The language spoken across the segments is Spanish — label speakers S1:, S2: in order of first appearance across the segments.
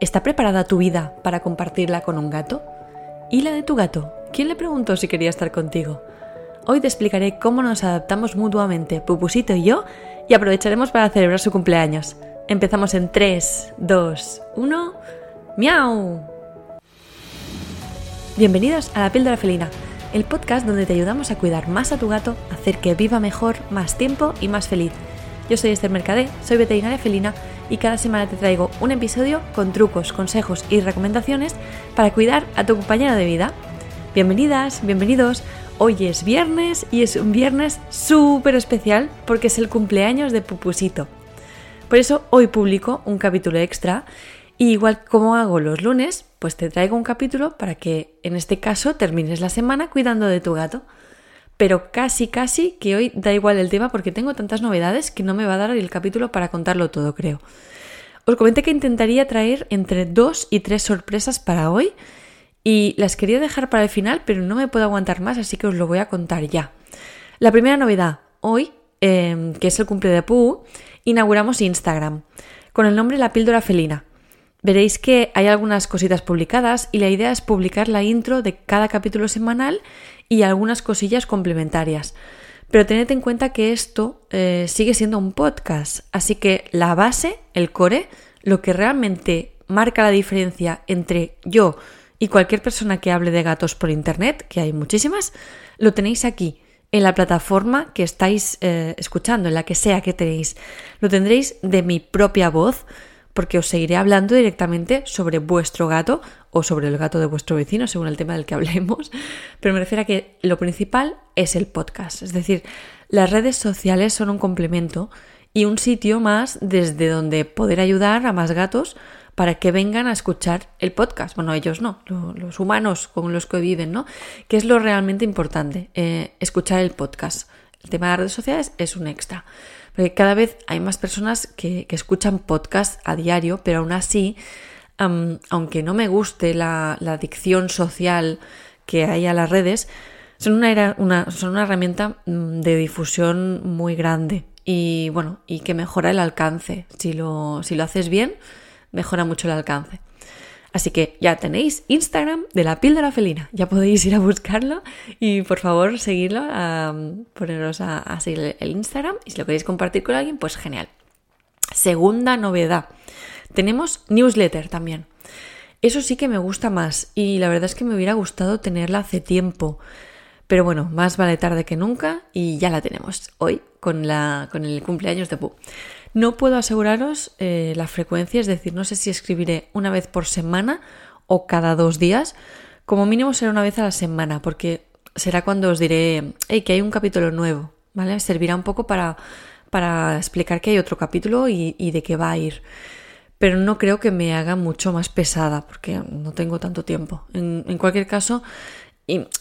S1: ¿Está preparada tu vida para compartirla con un gato? ¿Y la de tu gato? ¿Quién le preguntó si quería estar contigo? Hoy te explicaré cómo nos adaptamos mutuamente, Pupusito y yo, y aprovecharemos para celebrar su cumpleaños. Empezamos en 3, 2, 1. ¡Miau! Bienvenidos a La Píldora Felina, el podcast donde te ayudamos a cuidar más a tu gato, hacer que viva mejor, más tiempo y más feliz. Yo soy Esther Mercadé, soy veterinaria felina y cada semana te traigo un episodio con trucos, consejos y recomendaciones para cuidar a tu compañero de vida. Bienvenidas, bienvenidos. Hoy es viernes y es un viernes súper especial porque es el cumpleaños de Pupusito. Por eso hoy publico un capítulo extra y igual como hago los lunes, pues te traigo un capítulo para que en este caso termines la semana cuidando de tu gato pero casi, casi que hoy da igual el tema porque tengo tantas novedades que no me va a dar el capítulo para contarlo todo, creo. Os comenté que intentaría traer entre dos y tres sorpresas para hoy y las quería dejar para el final, pero no me puedo aguantar más, así que os lo voy a contar ya. La primera novedad, hoy, em, que es el cumple de Pooh, inauguramos Instagram con el nombre La Píldora Felina. Veréis que hay algunas cositas publicadas y la idea es publicar la intro de cada capítulo semanal y algunas cosillas complementarias. Pero tened en cuenta que esto eh, sigue siendo un podcast, así que la base, el core, lo que realmente marca la diferencia entre yo y cualquier persona que hable de gatos por internet, que hay muchísimas, lo tenéis aquí, en la plataforma que estáis eh, escuchando, en la que sea que tenéis. Lo tendréis de mi propia voz porque os seguiré hablando directamente sobre vuestro gato o sobre el gato de vuestro vecino, según el tema del que hablemos, pero me refiero a que lo principal es el podcast, es decir, las redes sociales son un complemento y un sitio más desde donde poder ayudar a más gatos para que vengan a escuchar el podcast. Bueno, ellos no, los humanos con los que viven, ¿no? Que es lo realmente importante, eh, escuchar el podcast. El tema de las redes sociales es un extra. Porque cada vez hay más personas que, escuchan podcast a diario, pero aún así, aunque no me guste la, adicción social que hay a las redes, son una, son una herramienta mm, de difusión muy grande y bueno, y que mejora el alcance. Si lo, si lo haces bien, mejora mucho el alcance. Así que ya tenéis Instagram de la píldora felina. Ya podéis ir a buscarlo y por favor seguirlo, poneros a, seguir el Instagram. Y si lo queréis compartir con alguien, pues genial. Segunda novedad. Tenemos newsletter también. Eso sí que me gusta más y la verdad es que me hubiera gustado tenerla hace tiempo. Pero bueno, más vale tarde que nunca y ya la tenemos hoy con, la, con el cumpleaños de Pu. No puedo aseguraros eh, la frecuencia, es decir, no sé si escribiré una vez por semana o cada dos días. Como mínimo será una vez a la semana, porque será cuando os diré que hay un capítulo nuevo, ¿vale? Servirá un poco para, para explicar que hay otro capítulo y, de qué va a ir. Pero no creo que me haga mucho más pesada, porque no tengo tanto tiempo. En, en cualquier caso,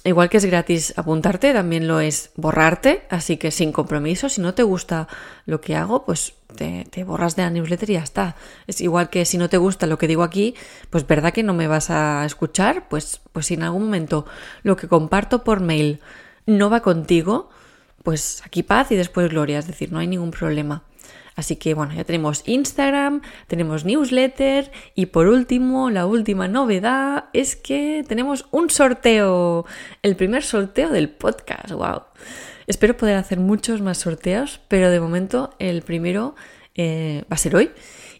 S1: igual que es gratis apuntarte, también lo es borrarte, así que sin compromiso, si no te gusta lo que hago, pues te, borras de la newsletter y ya está. Es igual que si no te gusta lo que digo aquí, pues verdad que no me vas a escuchar, pues, pues si en algún momento lo que comparto por mail no va contigo, pues aquí paz y después gloria, es decir, no hay ningún problema. Así que bueno, ya tenemos Instagram, tenemos newsletter y por último, la última novedad es que tenemos un sorteo, el primer sorteo del podcast, wow. Espero poder hacer muchos más sorteos, pero de momento el primero eh, va a ser hoy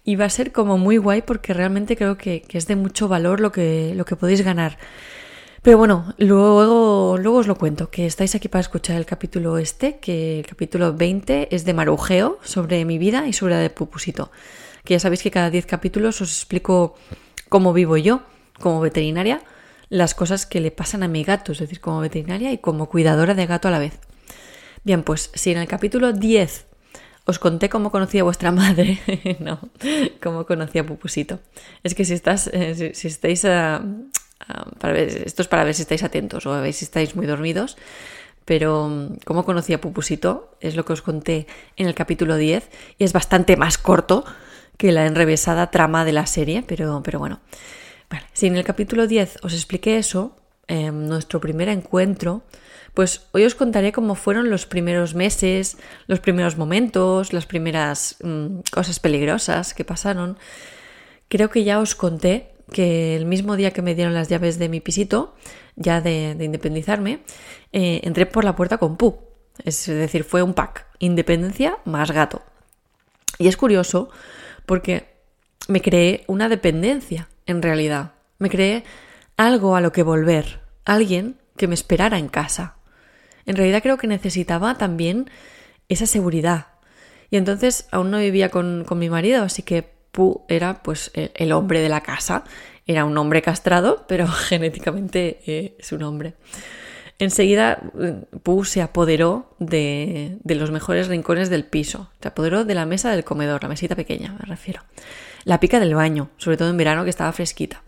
S1: y va a ser como muy guay porque realmente creo que, es de mucho valor lo que, lo que podéis ganar. Pero bueno, luego, luego os lo cuento, que estáis aquí para escuchar el capítulo este, que el capítulo 20 es de marujeo sobre mi vida y sobre la de Pupusito. Que ya sabéis que cada 10 capítulos os explico cómo vivo yo como veterinaria, las cosas que le pasan a mi gato, es decir, como veterinaria y como cuidadora de gato a la vez. Bien, pues si en el capítulo 10 os conté cómo conocí a vuestra madre, no, cómo conocí a Pupusito. Es que si, estás, eh, si, estáis a, para esto es para ver si estáis atentos o ver si estáis muy dormidos. Pero mm, cómo conocí a Pupusito es lo que os conté en el capítulo 10 y es bastante más corto que la enrevesada trama de la serie, pero, pero bueno. Si en el capítulo 10 os expliqué eso, em, nuestro primer encuentro, pues hoy os contaré cómo fueron los primeros meses, los primeros momentos, las primeras mm, cosas peligrosas que pasaron creo que ya os conté que el mismo día que me dieron las llaves de mi pisito, ya de, independizarme, eh, entré por la puerta con Pu. Es decir, fue un pack, independencia más gato. Y es curioso porque me creé una dependencia, en realidad. Me creé algo a lo que volver, alguien que me esperara en casa. En realidad creo que necesitaba también esa seguridad. Y entonces aún no vivía con, con mi marido, así que Pu era pues el hombre de la casa. Era un hombre castrado, pero genéticamente eh, es un hombre. Enseguida eh, Pu se apoderó de, de, los mejores rincones del piso. Se apoderó de la mesa del comedor, la mesita pequeña, me refiero. La pica del baño, sobre todo en verano que estaba fresquita.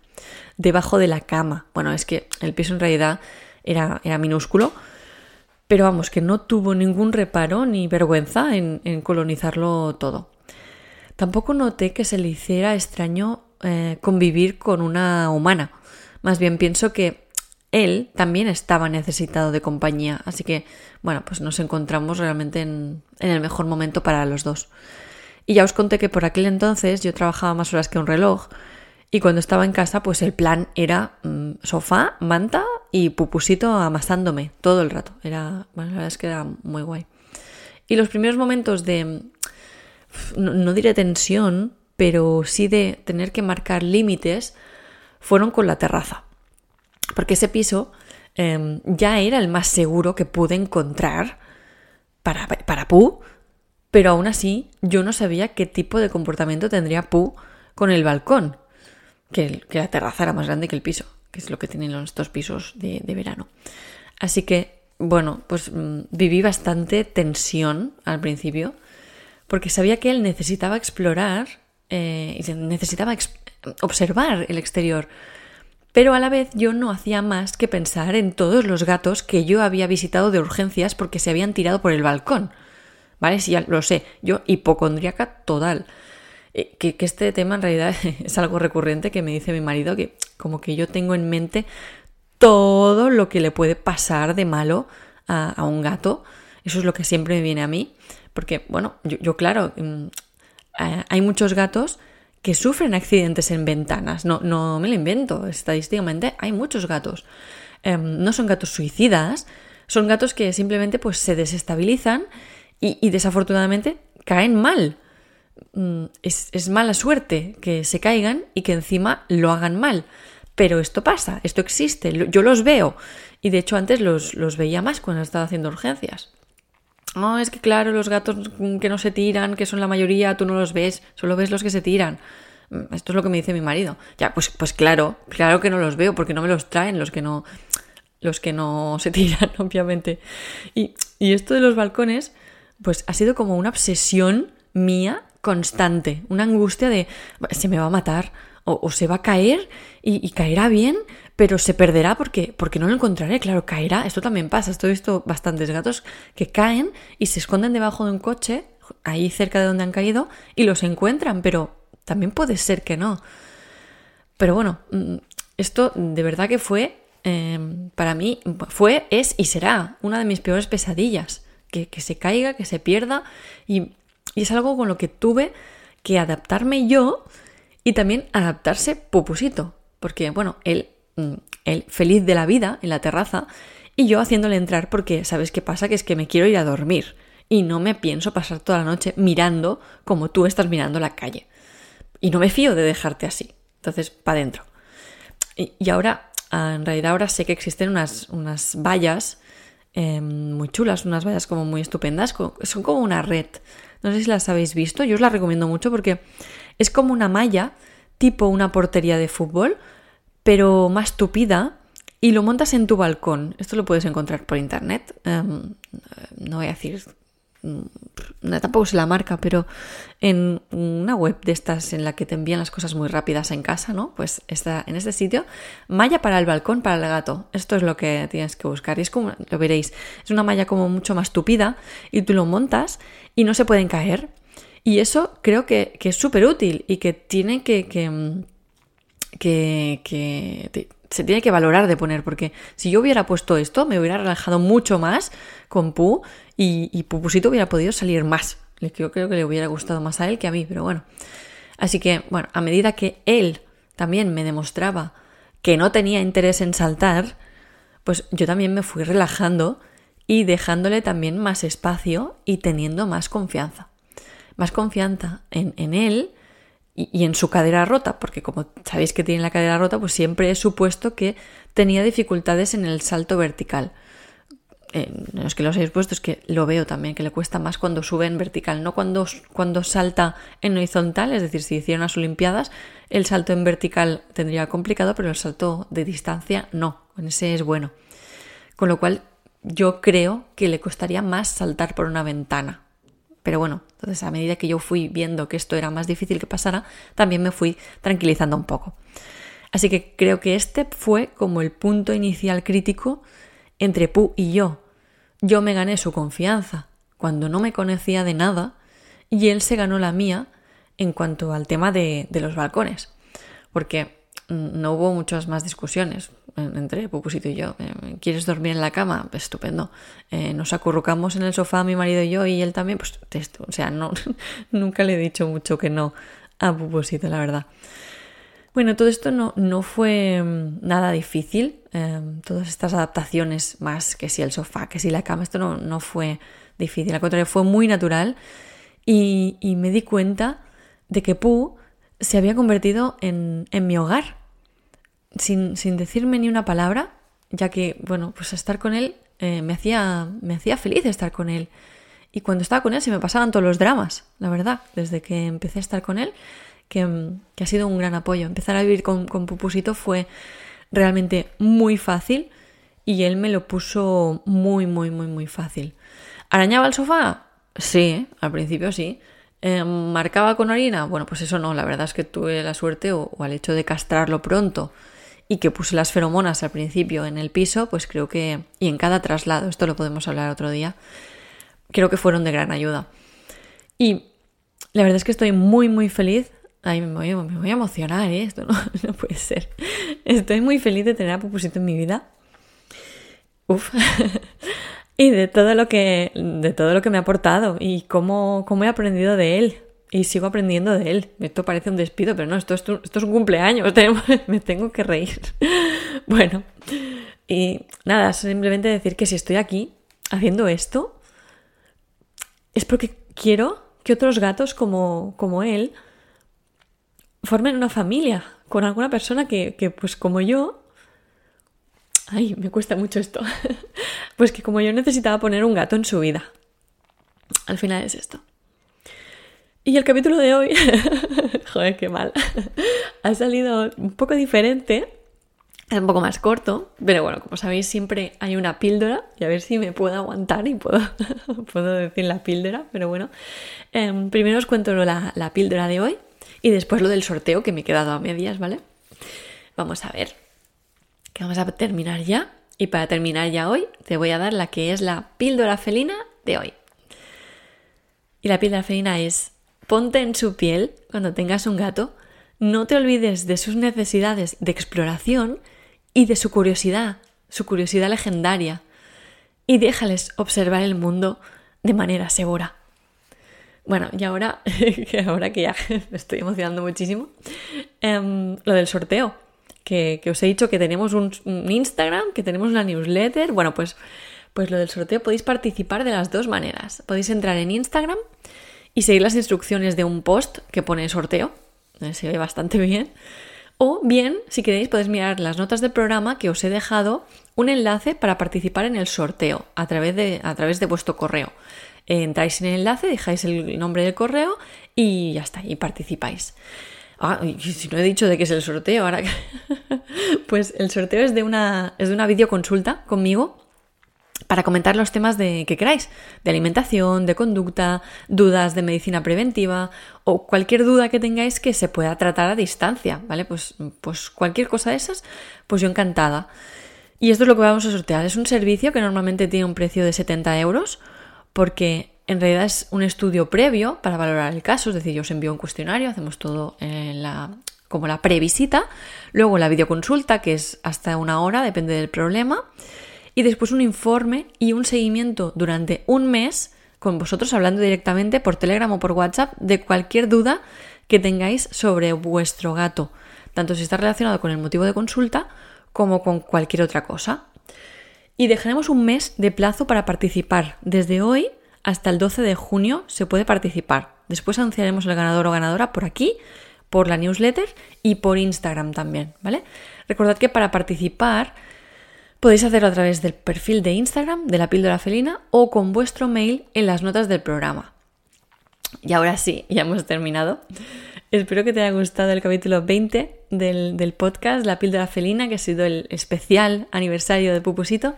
S1: Debajo de la cama. Bueno, es que el piso en realidad era, era minúsculo, pero vamos, que no tuvo ningún reparo ni vergüenza en, colonizarlo todo. Tampoco noté que se le hiciera extraño eh, convivir con una humana. Más bien pienso que él también estaba necesitado de compañía, así que, bueno, pues nos encontramos realmente en, el mejor momento para los dos. Y ya os conté que por aquel entonces yo trabajaba más horas que un reloj, y cuando estaba en casa, pues el plan era mm, sofá, manta y pupusito amasándome todo el rato. Era, bueno, la verdad es que era muy guay. Y los primeros momentos de, no, diré tensión, pero sí de tener que marcar límites, fueron con la terraza. Porque ese piso em, ya era el más seguro que pude encontrar para, para Pu, pero aún así yo no sabía qué tipo de comportamiento tendría Pu con el balcón que, la terraza era más grande que el piso, que es lo que tienen estos pisos de, verano. Así que, bueno, pues mm, viví bastante tensión al principio, porque sabía que él necesitaba explorar eh, y necesitaba observar el exterior. Pero a la vez yo no hacía más que pensar en todos los gatos que yo había visitado de urgencias porque se habían tirado por el balcón. ¿Vale? Sí, ya lo sé, yo hipocondríaca total. Eh, que, este tema en realidad es algo recurrente que me dice mi marido, que como que yo tengo en mente todo lo que le puede pasar de malo a, un gato. Eso es lo que siempre me viene a mí. Porque, bueno, yo, claro, mm, hay muchos gatos que sufren accidentes en ventanas. No, no me lo invento. Estadísticamente hay muchos gatos. Em, no son gatos suicidas, son gatos que simplemente pues, se desestabilizan y desafortunadamente caen mal. Mm, es, mala suerte que se caigan y que encima lo hagan mal. Pero esto pasa, esto existe, yo los veo. Y de hecho antes los, los veía más cuando estaba haciendo urgencias. No, es que claro, los gatos que no se tiran, que son la mayoría, tú no los ves, solo ves los que se tiran. Mm, esto es lo que me dice mi marido. Ya, pues, pues claro, claro que no los veo, porque no me los traen los que no, los que no se tiran, obviamente. Y, y esto de los balcones, pues ha sido como una obsesión mía constante, una angustia de se me va a matar o, se va a caer y, caerá bien, pero se perderá porque, porque no lo encontraré. Claro, caerá, esto también pasa, esto he visto bastantes gatos que caen y se esconden debajo de un coche, ahí cerca de donde han caído, y los encuentran, pero también puede ser que no. Pero bueno, mm, esto de verdad que fue, em, para mí, fue, es y será una de mis peores pesadillas. Que, que se caiga, que se pierda y y es algo con lo que tuve que adaptarme yo y también adaptarse Pupusito. Porque, bueno, él, mm, él feliz de la vida en la terraza y yo haciéndole entrar porque, ¿sabes qué pasa? Que es que me quiero ir a dormir y no me pienso pasar toda la noche mirando como tú estás mirando la calle. Y no me fío de dejarte así. Entonces, para adentro. Y, ahora, ah, en realidad ahora sé que existen unas, unas vallas em, muy chulas, unas vallas como muy estupendas, son como una red no sé si las habéis visto, yo os las recomiendo mucho porque es como una malla tipo una portería de fútbol, pero más tupida y lo montas en tu balcón. Esto lo puedes encontrar por internet. Em, no voy a decir Mm, tampoco sé la marca, pero en una web de estas en la que te envían las cosas muy rápidas en casa, ¿no? Pues está en este sitio, malla para el balcón, para el gato. Esto es lo que tienes que buscar. Y es como, lo veréis, es una malla como mucho más tupida y tú lo montas y no se pueden caer. Y eso creo que, es súper útil y que tiene que, que, que se tiene que valorar de poner, porque si yo hubiera puesto esto, me hubiera relajado mucho más con Pu y, Pupusito hubiera podido salir más. Yo creo que le hubiera gustado más a él que a mí, pero bueno. Así que, bueno, a medida que él también me demostraba que no tenía interés en saltar, pues yo también me fui relajando y dejándole también más espacio y teniendo más confianza. Más confianza en, en él y, en su cadera rota, porque como sabéis que tiene la cadera rota, pues siempre he supuesto que tenía dificultades en el salto vertical. Eh, no es que los hayáis puesto, es que lo veo también, que le cuesta más cuando sube en vertical, no cuando, cuando salta en horizontal, es decir, si hicieran las Olimpiadas, el salto en vertical tendría complicado, pero el salto de distancia no, en ese es bueno. Con lo cual, yo creo que le costaría más saltar por una ventana, pero bueno, entonces a medida que yo fui viendo que esto era más difícil que pasara, también me fui tranquilizando un poco. Así que creo que este fue como el punto inicial crítico entre Pu y yo. Yo me gané su confianza cuando no me conocía de nada y él se ganó la mía en cuanto al tema de, de los balcones. Porque no hubo muchas más discusiones entre Pupusito y yo. Eh, ¿Quieres dormir en la cama? Estupendo. Eh, nos acurrucamos en el sofá, mi marido y yo, y él también. Pues, o sea, nunca le he dicho mucho que no a Pupusito, la verdad. Bueno, todo esto no, no fue mm, nada difícil. Eh, todas estas adaptaciones, más que si el sofá, que si la cama, esto no, no fue difícil. Al contrario, fue muy natural. Y, y me di cuenta de que Pu se había convertido en, en mi hogar sin, decirme ni una palabra, ya que, bueno, pues estar con él eh, me, hacía, me hacía feliz estar con él. Y cuando estaba con él se me pasaban todos los dramas, la verdad, desde que empecé a estar con él, que, ha sido un gran apoyo. Empezar a vivir con, con Pupusito fue realmente muy fácil y él me lo puso muy, muy, muy, muy fácil. ¿Arañaba el sofá? Sí, al principio sí. Eh, ¿Marcaba con orina? Bueno, pues eso no, la verdad es que tuve la suerte o al hecho de castrarlo pronto y que puse las feromonas al principio en el piso, pues creo que, y en cada traslado, esto lo podemos hablar otro día, creo que fueron de gran ayuda. Y la verdad es que estoy muy, muy feliz. Ay, me voy, a emocionar, ¿eh? Esto no, puede ser. Estoy muy feliz de tener a Pupusito en mi vida. Uf. y de todo lo que, de todo lo que me ha aportado y cómo, cómo he aprendido de él y sigo aprendiendo de él. Esto parece un despido, pero no, esto, esto, es un cumpleaños, me tengo que reír. bueno, y nada, simplemente decir que si estoy aquí haciendo esto, es porque quiero que otros gatos como, como él formen una familia con alguna persona que, que, pues como yo, ay, me cuesta mucho esto, pues que como yo necesitaba poner un gato en su vida. Al final es esto. Y el capítulo de hoy, joder, qué mal, ha salido un poco diferente, es un poco más corto, pero bueno, como sabéis siempre hay una píldora y a ver si me puedo aguantar y puedo, puedo decir la píldora, pero bueno, em, primero os cuento la, la píldora de hoy y después lo del sorteo que me he quedado a medias, ¿vale? Vamos a ver, que vamos a terminar ya y para terminar ya hoy te voy a dar la que es la píldora felina de hoy. Y la píldora felina es Ponte en su piel cuando tengas un gato. No te olvides de sus necesidades de exploración y de su curiosidad, su curiosidad legendaria. Y déjales observar el mundo de manera segura. Bueno, y ahora, ahora que ya me estoy emocionando muchísimo, em, lo del sorteo, que, os he dicho que tenemos un, un, Instagram, que tenemos una newsletter. Bueno, pues, pues lo del sorteo podéis participar de las dos maneras. Podéis entrar en Instagram y seguir las instrucciones de un post que pone sorteo. Eh, se ve bastante bien. O bien, si queréis, podéis mirar las notas del programa que os he dejado un enlace para participar en el sorteo a través de, a través de vuestro correo. entráis en el enlace, dejáis el nombre del correo y ya está, y participáis. Ah, si no he dicho de qué es el sorteo, ahora pues el sorteo es de una, es de una videoconsulta conmigo para comentar los temas de, que queráis, de alimentación, de conducta, dudas de medicina preventiva o cualquier duda que tengáis que se pueda tratar a distancia, ¿vale? Pues, pues cualquier cosa de esas, pues yo encantada. Y esto es lo que vamos a sortear. Es un servicio que normalmente tiene un precio de 70 euros porque en realidad es un estudio previo para valorar el caso, es decir, yo os envío un cuestionario, hacemos todo en la, como la previsita, luego la videoconsulta, que es hasta una hora, depende del problema, y después un informe y un seguimiento durante un mes con vosotros hablando directamente por Telegram o por WhatsApp de cualquier duda que tengáis sobre vuestro gato, tanto si está relacionado con el motivo de consulta como con cualquier otra cosa. Y dejaremos un mes de plazo para participar. Desde hoy hasta el 12 de junio se puede participar. Después anunciaremos el ganador o ganadora por aquí, por la newsletter y por Instagram también, ¿vale? Recordad que para participar podéis hacerlo a través del perfil de Instagram de la píldora felina o con vuestro mail en las notas del programa. Y ahora sí, ya hemos terminado. Espero que te haya gustado el capítulo 20 del, del, podcast La píldora felina, que ha sido el especial aniversario de Pupusito,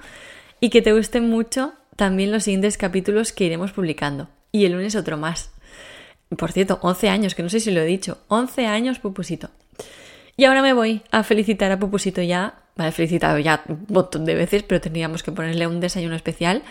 S1: y que te gusten mucho también los siguientes capítulos que iremos publicando. Y el lunes otro más. Por cierto, 11 años, que no sé si lo he dicho. 11 años, Pupusito. Y ahora me voy a felicitar a Pupusito ya. Vale, felicitado ya un montón de veces, pero tendríamos que ponerle un desayuno especial.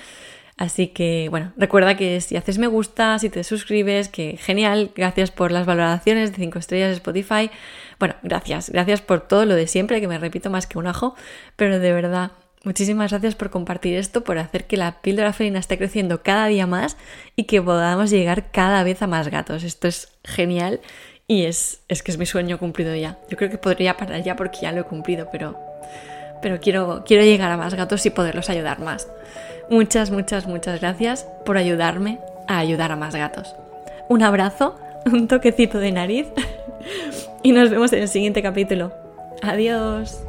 S1: Así que, bueno, recuerda que si haces me gusta, si te suscribes, que genial, gracias por las valoraciones de 5 estrellas de Spotify. Bueno, gracias, gracias por todo lo de siempre, que me repito más que un ajo, pero de verdad, muchísimas gracias por compartir esto, por hacer que la píldora felina esté creciendo cada día más y que podamos llegar cada vez a más gatos. Esto es genial y es, es que es mi sueño cumplido ya. Yo creo que podría parar ya porque ya lo he cumplido, pero, pero quiero, quiero llegar a más gatos y poderlos ayudar más. Muchas, muchas, muchas gracias por ayudarme a ayudar a más gatos. Un abrazo, un toquecito de nariz y nos vemos en el siguiente capítulo. Adiós.